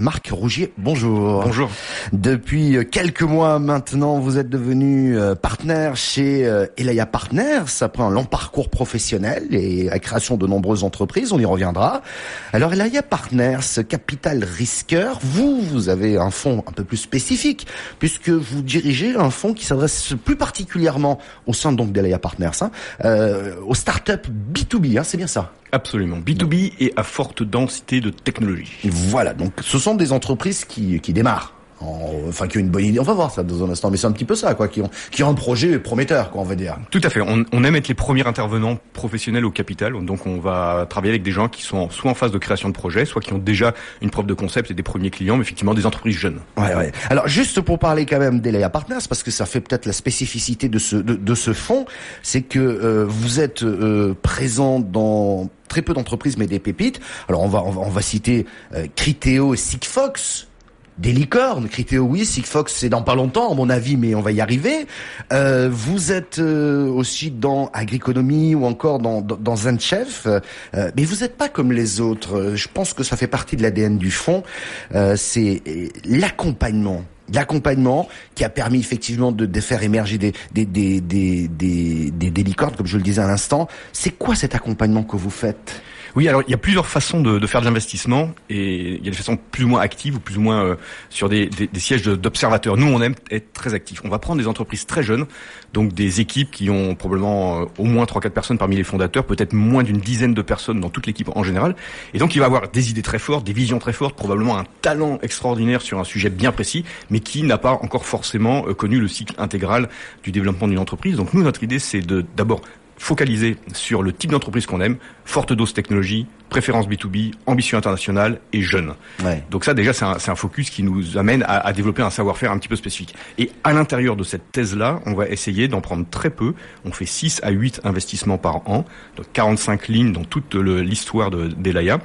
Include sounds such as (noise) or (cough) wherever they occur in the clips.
Marc Rougier, bonjour. Bonjour. Depuis quelques mois maintenant, vous êtes devenu euh, partenaire chez euh, Elaya Partners après un long parcours professionnel et la création de nombreuses entreprises, on y reviendra. Alors Elaya Partners, capital risqueur, vous, vous avez un fonds un peu plus spécifique puisque vous dirigez un fonds qui s'adresse plus particulièrement au sein donc d'Elaya Partners, hein, euh, aux startups B2B, hein, c'est bien ça? Absolument. B2B et à forte densité de technologie. Voilà, donc ce sont des entreprises qui, qui démarrent enfin qui ont une bonne idée. On va voir ça dans un instant, mais c'est un petit peu ça, quoi, qui ont qui ont un projet prometteur, quoi, on va dire. Tout à fait. On, on, aime être les premiers intervenants professionnels au capital, donc on va travailler avec des gens qui sont soit en phase de création de projet, soit qui ont déjà une preuve de concept et des premiers clients, mais effectivement des entreprises jeunes. Ouais, ouais. Alors juste pour parler quand même d'Elia Partners, parce que ça fait peut-être la spécificité de ce de, de ce fonds, c'est que euh, vous êtes euh, présent dans très peu d'entreprises, mais des pépites. Alors on va on va, on va citer euh, Criteo et Sigfox des licornes. Criteo, oui, Sigfox, c'est dans pas longtemps, à mon avis, mais on va y arriver. Euh, vous êtes euh, aussi dans Agriconomie ou encore dans, dans, dans Zenchef, euh, mais vous n'êtes pas comme les autres. Je pense que ça fait partie de l'ADN du fond. Euh, c'est l'accompagnement l'accompagnement qui a permis effectivement de, de faire émerger des des, des, des, des, des licornes, comme je le disais à l'instant. C'est quoi cet accompagnement que vous faites? Oui, alors il y a plusieurs façons de, de faire de l'investissement et il y a des façons plus ou moins actives ou plus ou moins euh, sur des, des, des sièges d'observateurs. Nous, on aime être très actifs. On va prendre des entreprises très jeunes, donc des équipes qui ont probablement euh, au moins 3-4 personnes parmi les fondateurs, peut-être moins d'une dizaine de personnes dans toute l'équipe en général. Et donc il va avoir des idées très fortes, des visions très fortes, probablement un talent extraordinaire sur un sujet bien précis, mais qui n'a pas encore forcément euh, connu le cycle intégral du développement d'une entreprise. Donc nous, notre idée, c'est de d'abord focaliser sur le type d'entreprise qu'on aime, forte dose technologie, préférence B2B, ambition internationale et jeune. Ouais. Donc ça déjà c'est un, un, focus qui nous amène à, à développer un savoir-faire un petit peu spécifique. Et à l'intérieur de cette thèse-là, on va essayer d'en prendre très peu. On fait 6 à 8 investissements par an, donc 45 lignes dans toute l'histoire de d'Elaya.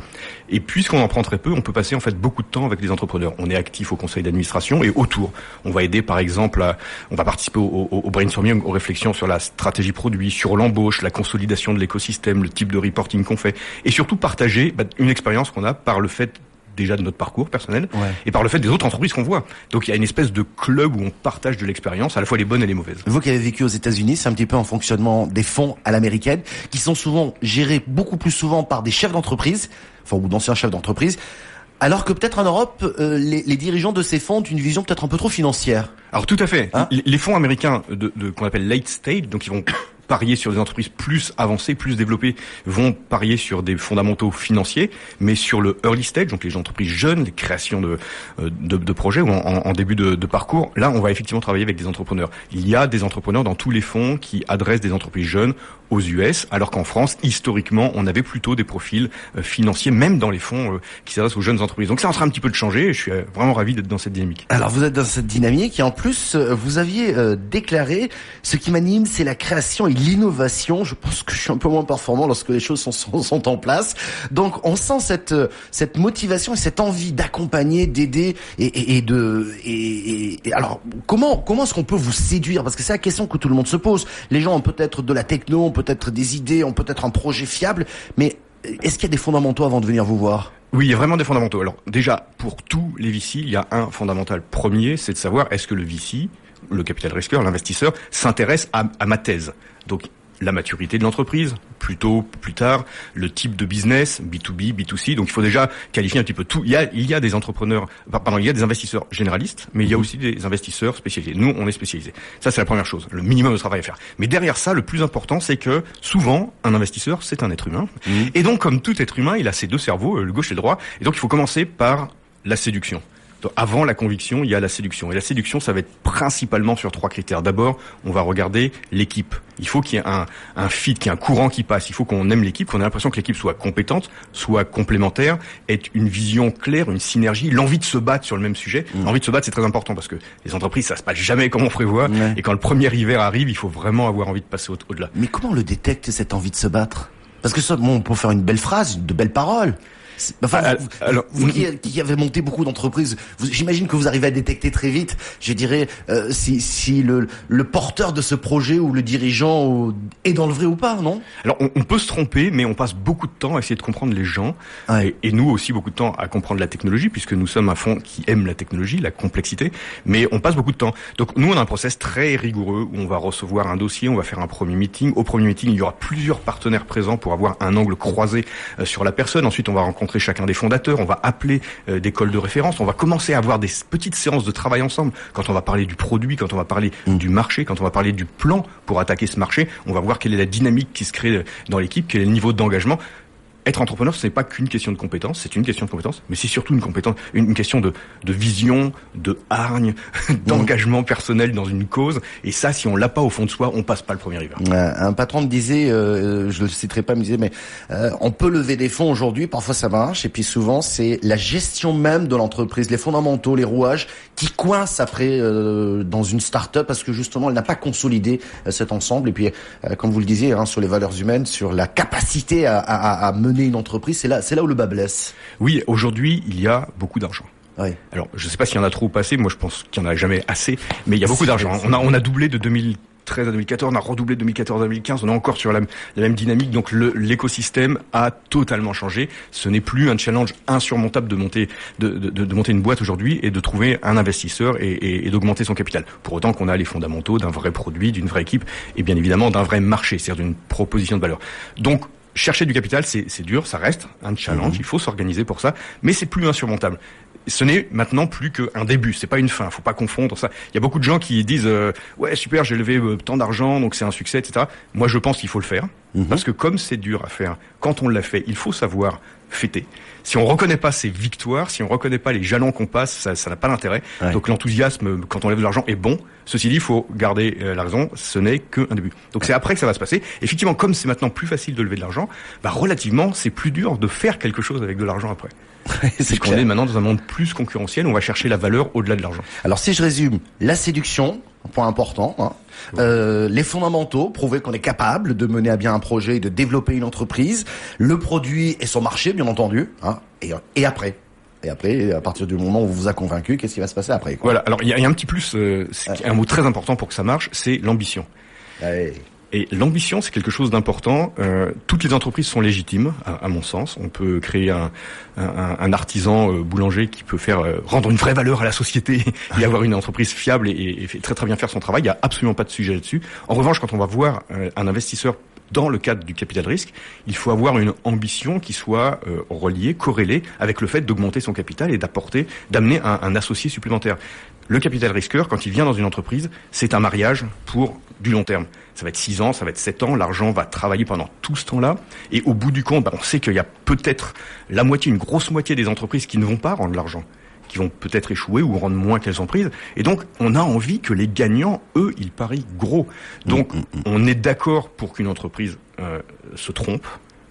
Et puisqu'on en prend très peu, on peut passer en fait beaucoup de temps avec les entrepreneurs. On est actif au conseil d'administration et autour. On va aider par exemple, à, on va participer au, au, au brainstorming, aux réflexions sur la stratégie produit, sur l'embauche, la consolidation de l'écosystème, le type de reporting qu'on fait, et surtout partager bah, une expérience qu'on a par le fait déjà de notre parcours personnel ouais. et par le fait des autres entreprises qu'on voit. Donc il y a une espèce de club où on partage de l'expérience, à la fois les bonnes et les mauvaises. Vous qui avez vécu aux États-Unis, c'est un petit peu un fonctionnement des fonds à l'américaine, qui sont souvent gérés beaucoup plus souvent par des chefs d'entreprise, enfin ou d'anciens chefs d'entreprise. Alors que peut-être en Europe, euh, les, les, dirigeants de ces fonds ont une vision peut-être un peu trop financière. Alors tout à fait. Hein les fonds américains de, de qu'on appelle late stage, donc ils vont parier sur des entreprises plus avancées, plus développées, vont parier sur des fondamentaux financiers, mais sur le early stage, donc les entreprises jeunes, les créations de, de, de projets ou en, en début de, de, parcours, là, on va effectivement travailler avec des entrepreneurs. Il y a des entrepreneurs dans tous les fonds qui adressent des entreprises jeunes aux US, alors qu'en France, historiquement, on avait plutôt des profils financiers, même dans les fonds qui s'adressent aux jeunes entreprises. Donc ça, en train un petit peu de changer, et je suis vraiment ravi d'être dans cette dynamique. Alors vous êtes dans cette dynamique, et en plus, vous aviez euh, déclaré, ce qui m'anime, c'est la création et l'innovation. Je pense que je suis un peu moins performant lorsque les choses sont, en place. Donc on sent cette cette motivation et cette envie d'accompagner, d'aider et, de alors comment comment est-ce qu'on peut vous séduire? Parce que c'est la question que tout le monde se pose. Les gens ont peut-être de la techno, ont peut-être des idées, ont peut-être un projet fiable, mais est-ce qu'il y a des fondamentaux avant de venir vous voir? Oui, il y a vraiment des fondamentaux. Alors déjà, pour tous les VC, il y a un fondamental premier, c'est de savoir est-ce que le VC, le capital risqueur, l'investisseur, s'intéresse à, à ma thèse. Donc la maturité de l'entreprise, plutôt plus tard, le type de business, B2B, B2C. Donc il faut déjà qualifier un petit peu tout. Il y a, il y a des entrepreneurs, pardon, il y a des investisseurs généralistes, mais il y a aussi des investisseurs spécialisés. Nous, on est spécialisés. Ça, c'est la première chose, le minimum de travail à faire. Mais derrière ça, le plus important, c'est que souvent, un investisseur, c'est un être humain. Mmh. Et donc, comme tout être humain, il a ses deux cerveaux, le gauche et le droit. Et donc, il faut commencer par la séduction. Avant la conviction, il y a la séduction. Et la séduction, ça va être principalement sur trois critères. D'abord, on va regarder l'équipe. Il faut qu'il y ait un, un fit, qu'il y ait un courant qui passe. Il faut qu'on aime l'équipe, qu'on ait l'impression que l'équipe soit compétente, soit complémentaire, ait une vision claire, une synergie, l'envie de se battre sur le même sujet. Mmh. L'envie de se battre, c'est très important parce que les entreprises, ça se passe jamais comme on prévoit. Et quand le premier hiver arrive, il faut vraiment avoir envie de passer au-delà. Mais comment on le détecte, cette envie de se battre? Parce que ça, bon, on peut faire une belle phrase, de belles paroles. Enfin, ah, vous, alors, vous qui, avez monté beaucoup d'entreprises, j'imagine que vous arrivez à détecter très vite, je dirais, euh, si, si le, le, porteur de ce projet ou le dirigeant est dans le vrai ou pas, non? Alors, on, peut se tromper, mais on passe beaucoup de temps à essayer de comprendre les gens, et, et, nous aussi beaucoup de temps à comprendre la technologie, puisque nous sommes un fonds qui aime la technologie, la complexité, mais on passe beaucoup de temps. Donc, nous, on a un process très rigoureux où on va recevoir un dossier, on va faire un premier meeting. Au premier meeting, il y aura plusieurs partenaires présents pour avoir un angle croisé euh, sur la personne. Ensuite, on va rencontrer chacun des fondateurs, on va appeler euh, des cols de référence, on va commencer à avoir des petites séances de travail ensemble. Quand on va parler du produit, quand on va parler mm. du marché, quand on va parler du plan pour attaquer ce marché, on va voir quelle est la dynamique qui se crée euh, dans l'équipe, quel est le niveau d'engagement être entrepreneur, ce n'est pas qu'une question de compétence, c'est une question de compétence, mais c'est surtout une compétence, une, question de, de, vision, de hargne, (laughs) d'engagement personnel dans une cause. Et ça, si on l'a pas au fond de soi, on passe pas le premier hiver. un patron me disait, euh, je le citerai pas, me disait, mais euh, on peut lever des fonds aujourd'hui, parfois ça marche, et puis souvent c'est la gestion même de l'entreprise, les fondamentaux, les rouages, qui coincent après euh, dans une start-up parce que justement elle n'a pas consolidé euh, cet ensemble. Et puis, comme vous le disiez, hein, sur les valeurs humaines, sur la capacité à, à, à mener une entreprise, c'est là, c'est là où le bas blesse. Oui, aujourd'hui, il y a beaucoup d'argent. Alors, je ne sais pas s'il y en a trop ou pas assez. Moi, je pense qu'il n'y en a jamais assez. Mais il y a beaucoup d'argent. On a, on a doublé de 2013 à 2014, on a redoublé de 2014 à 2015, on est encore sur la, même dynamique, donc l'écosystème a totalement changé. Ce n'est plus un challenge insurmontable de monter, de, de, monter une boîte aujourd'hui et de trouver un investisseur et, et d'augmenter son capital. Pour autant qu'on a les fondamentaux d'un vrai produit, d'une vraie équipe et bien évidemment d'un vrai marché, c'est-à-dire d'une proposition de valeur. Donc chercher du capital, c'est dur, ça reste un challenge, mhm. il faut s'organiser pour ça, mais c'est plus insurmontable. Ce n'est maintenant plus qu'un début, c'est pas une fin, faut pas confondre ça. Il y a beaucoup de gens qui disent euh, ouais super, j'ai levé euh, tant d'argent, donc c'est un succès, etc. Moi je pense qu'il faut le faire, mhm. parce que comme c'est dur à faire, quand on l'a fait, il faut savoir fêter. Si on reconnaît pas ces victoires, si on reconnaît pas les jalons qu'on passe, ça n'a pas d'intérêt. Donc l'enthousiasme quand on lève de l'argent est bon. Ceci dit, il faut garder euh, la raison, ce n'est qu'un début. Donc c'est après que ça va se passer. Effectivement, comme c'est maintenant plus facile de lever de l'argent, bah relativement, c'est plus dur de faire quelque chose avec de l'argent après. (laughs) c'est qu'on est maintenant dans un monde plus concurrentiel, on va chercher la valeur au-delà de l'argent. Alors si je résume, la séduction, un point important, hein, euh, les fondamentaux, prouver qu'on est capable de mener à bien un projet et de développer une entreprise, le produit et son marché, bien entendu, hein, et, et après. Et après, à partir du moment où on vous a convaincu, qu'est-ce qui va se passer après quoi? Voilà. Alors il y, a un petit plus, euh, un mot très important pour que ça marche, c'est l'ambition. Et l'ambition, c'est quelque chose d'important. Euh, toutes les entreprises sont légitimes, à, mon sens. On peut créer un, artisan euh, boulanger qui peut faire euh, rendre une vraie valeur à la société (laughs) et avoir une entreprise fiable et, très très bien faire son travail. Il n'y a absolument pas de sujet là-dessus. En revanche, quand on va voir euh, un investisseur dans le cadre du capital risque, il faut avoir une ambition qui soit reliée, corrélée avec le fait d'augmenter son capital et d'apporter, d'amener un, associé supplémentaire. Le capital risqueur, quand il vient dans une entreprise, c'est un mariage pour du long terme. Ça va être 6 ans, ça va être 7 ans, l'argent va travailler pendant tout ce temps-là. Et au bout du compte, bah, on sait qu'il y a peut-être la moitié, une grosse moitié des entreprises qui ne vont pas rendre l'argent qui vont peut-être échouer ou rendre moins qu'elles ont prises. Et donc, on a envie que les gagnants, eux, ils parient gros. Donc, mm, mm, mm. on est d'accord pour qu'une entreprise euh, se trompe,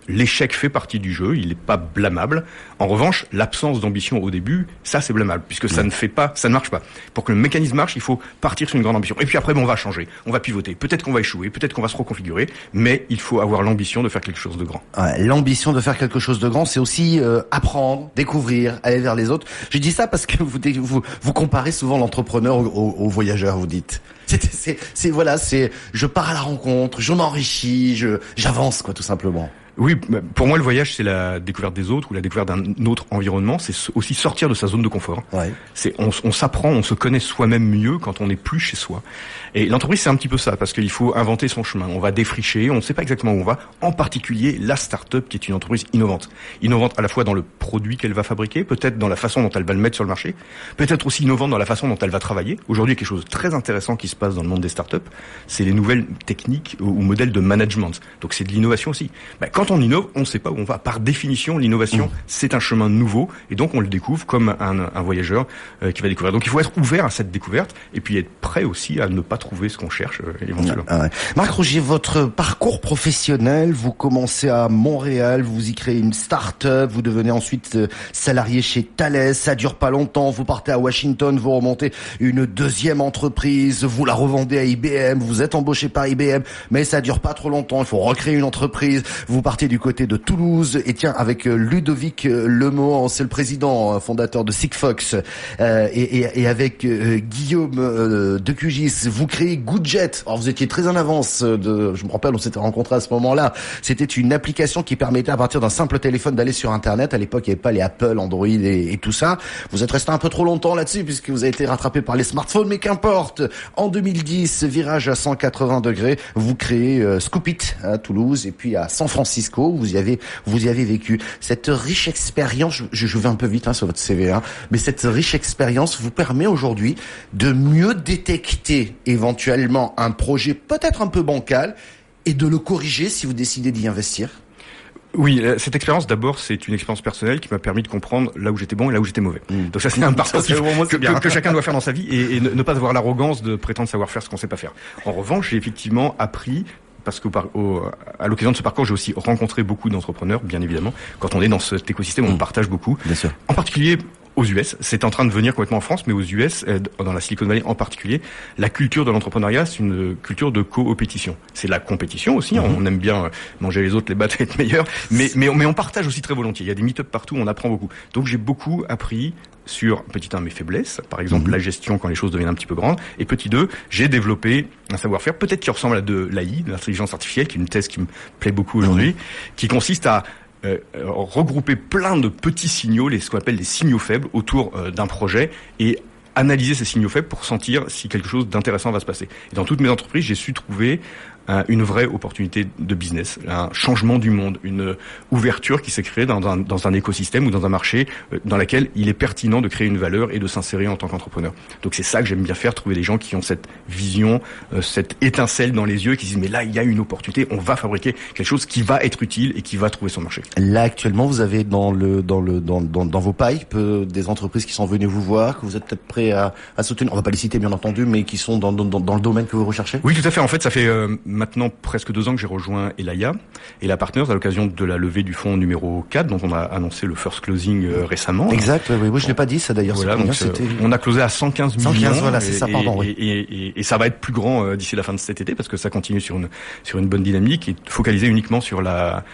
L'échec fait partie du jeu, il n'est pas blâmable. En revanche, l'absence d'ambition au début, ça c'est blâmable, puisque ça ne fait pas, ça ne marche pas. Pour que le mécanisme marche, il faut partir sur une grande ambition. Et puis après, bon, on va changer, on va pivoter. Peut-être qu'on va échouer, peut-être qu'on va se reconfigurer, mais il faut avoir l'ambition de faire quelque chose de grand. L'ambition de faire quelque chose de grand, c'est aussi euh, apprendre, découvrir, aller vers les autres. Je dis ça parce que vous vous, vous comparez souvent l'entrepreneur au, au, voyageur, vous dites. (laughs) C'est voilà, c'est je pars à la rencontre, je m'enrichis, je j'avance quoi, tout simplement. Oui, pour moi, le voyage, c'est la découverte des autres ou la découverte d'un autre environnement. C'est aussi sortir de sa zone de confort. Ouais. C'est on, on s'apprend, on se connaît soi-même mieux quand on n'est plus chez soi. Et l'entreprise, c'est un petit peu ça, parce qu'il faut inventer son chemin. On va défricher, on ne sait pas exactement où on va. En particulier, la start-up, qui est une entreprise innovante. Innovante à la fois dans le produit qu'elle va fabriquer, peut-être dans la façon dont elle va le mettre sur le marché, peut-être aussi innovante dans la façon dont elle va travailler. Aujourd'hui, quelque chose de très intéressant qui se passe dans le monde des start-up, c'est les nouvelles techniques ou modèles de management. Donc c'est de l'innovation aussi. Ben, quand on innove, on ne sait pas où on va. Par définition, l'innovation, mmh. c'est un chemin nouveau, et donc on le découvre comme un, un voyageur euh, qui va découvrir. Donc il faut être ouvert à cette découverte, et puis être prêt aussi à ne pas trouver ce qu'on cherche euh, éventuellement. Ah Marc Rougier, votre parcours professionnel, vous commencez à Montréal, vous y créez une start-up, vous devenez ensuite euh, salarié chez Thales, ça dure pas longtemps, vous partez à Washington, vous remontez une deuxième entreprise, vous la revendez à IBM, vous êtes embauché par IBM, mais ça dure pas trop longtemps, il faut recréer une entreprise, vous partez partez du côté de Toulouse et tiens avec Ludovic Lemont, c'est le président fondateur de Sigfox euh, et, et, et, avec Guillaume de QGIS, vous créez Goodjet. Alors vous étiez très en avance de, je me rappelle, on s'était rencontrés à ce moment-là. C'était une application qui permettait à partir d'un simple téléphone d'aller sur Internet. À l'époque, il n'y avait pas les Apple, Android et, et, tout ça. Vous êtes resté un peu trop longtemps là-dessus puisque vous avez été rattrapé par les smartphones, mais qu'importe. En 2010, virage à 180 degrés, vous créez euh, Scoopit à Toulouse et puis à San Francisco. Vous y avez, vous y avez vécu cette riche expérience. Je, je vais un peu vite hein, sur votre CV, hein, mais cette riche expérience vous permet aujourd'hui de mieux détecter éventuellement un projet peut-être un peu bancal et de le corriger si vous décidez d'y investir? Oui, cette expérience d'abord, c'est une expérience personnelle qui m'a permis de comprendre là où j'étais bon et là où j'étais mauvais. Mm. Donc ça, c'est un parcours que, que, que, chacun doit faire dans sa vie et, et ne, pas avoir l'arrogance de prétendre savoir faire ce qu'on sait pas faire. En revanche, j'ai effectivement appris parce qu'à l'occasion de ce parcours, j'ai aussi rencontré beaucoup d'entrepreneurs, bien évidemment. Quand on est dans cet écosystème, on mm. partage beaucoup. Bien sûr. En particulier aux US. C'est en train de venir complètement en France, mais aux US, euh, dans la Silicon Valley en particulier, la culture de l'entrepreneuriat, c'est une culture de coopétition. C'est la compétition aussi. Hein. Mhm. On aime bien euh, manger les autres, les battre, être meilleur. Mais, mais, mais on partage aussi très volontiers. Il y a des meet-up partout, on apprend beaucoup. Donc j'ai beaucoup appris sur petit 1 mes faiblesses, par exemple mhm. la gestion quand les choses deviennent un petit peu grandes, et petit 2, j'ai développé un savoir-faire peut-être qui ressemble à de l'AI, de l'intelligence artificielle, qui est une thèse qui me plaît beaucoup aujourd'hui, mhm. qui consiste à euh, regrouper plein de petits signaux, les, ce qu'on appelle les signaux faibles, autour euh, d'un projet et analyser ces signaux faibles pour sentir si quelque chose d'intéressant va se passer. Et dans toutes mes entreprises, j'ai su trouver une vraie opportunité de business, un changement du monde, une ouverture qui s'est créée dans un, dans un écosystème ou dans un marché euh, dans lequel il est pertinent de créer une valeur et de s'insérer en tant qu'entrepreneur. Donc c'est ça que j'aime bien faire, trouver des gens qui ont cette vision, euh, cette étincelle dans les yeux, qui disent mais là il y a une opportunité, on va fabriquer quelque chose qui va être utile et qui va trouver son marché. Là actuellement vous avez dans le dans le dans, dans, dans vos pipes euh, des entreprises qui sont venues vous voir, que vous êtes peut-être prêt à, à soutenir, on va pas les citer bien entendu, mais qui sont dans, dans, dans le domaine que vous recherchez. Oui tout à fait. En fait ça fait maintenant presque deux ans que j'ai rejoint Elaya et la Partners à l'occasion de la levée du fonds numéro 4 dont on a annoncé le first closing euh, récemment. Exact, oui, oui, je l'ai pas dit ça d'ailleurs. Voilà, euh, on a closé à 115 millions. 115, voilà, c'est ça, pardon. Et, et, et, ça va être plus grand euh, d'ici la fin de cet été parce que ça continue sur une sur une bonne dynamique et focalisé uniquement sur la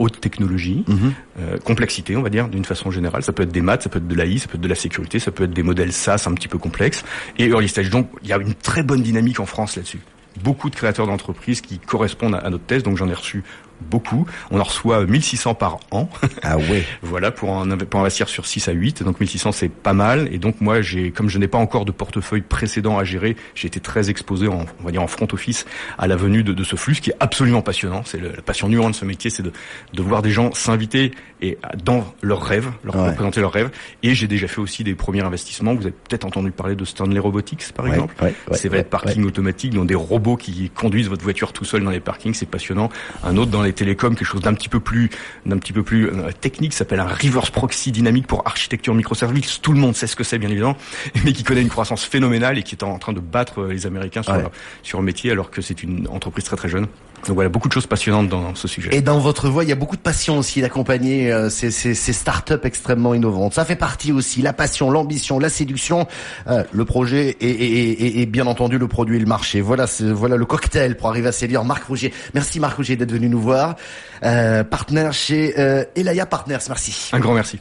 haute technologie, mhm. complexité, on va dire, d'une façon générale. Ça peut être des maths, ça peut être de l'AI, ça peut être de la sécurité, ça peut être des modèles SaaS un petit peu complexes et early stage. Donc, il y a une très bonne dynamique en France là-dessus beaucoup de créateurs d'entreprises qui correspondent à, notre thèse, donc j'en ai reçu beaucoup. On en reçoit 1600 par an. Ah ouais. (laughs) voilà, pour, en, pour investir sur 6 à 8. Donc 1600, c'est pas mal. Et donc moi, j'ai, comme je n'ai pas encore de portefeuille précédent à gérer, j'ai été très exposé en, on va dire, en front office à la venue de, de ce flux, ce qui est absolument passionnant. C'est la passion numéro de ce métier, c'est de, de voir des gens s'inviter et dans leurs rêves, leur présenter leurs rêves. Et j'ai déjà fait aussi des premiers investissements. Vous avez peut-être entendu parler de Stanley Robotics, par exemple. c'est votre parking automatique, dont des robots qui conduisent votre voiture tout seul dans les parkings. C'est passionnant. Un autre dans les télécoms, quelque chose d'un petit peu plus, d'un petit peu plus euh, technique, s'appelle un reverse proxy dynamique pour architecture microservices. Tout le monde sait ce que c'est, bien évidemment, (laughs) mais qui connaît une croissance phénoménale et qui est en train de battre les Américains sur, sur le métier, alors que c'est une entreprise très très jeune. Donc voilà, beaucoup de choses passionnantes dans ce sujet. Et dans votre voix, il y a beaucoup de passion aussi d'accompagner euh, ces, ces, ces startups extrêmement innovantes. Ça fait partie aussi, la passion, l'ambition, la séduction, euh, le projet et, et, et, et, bien entendu le produit et le marché. Voilà, voilà le cocktail pour arriver à séduire Marc Rougier. Merci Marc Rougier d'être venu nous voir. Euh, partenaire chez euh, Elaya Partners, merci. Un grand merci.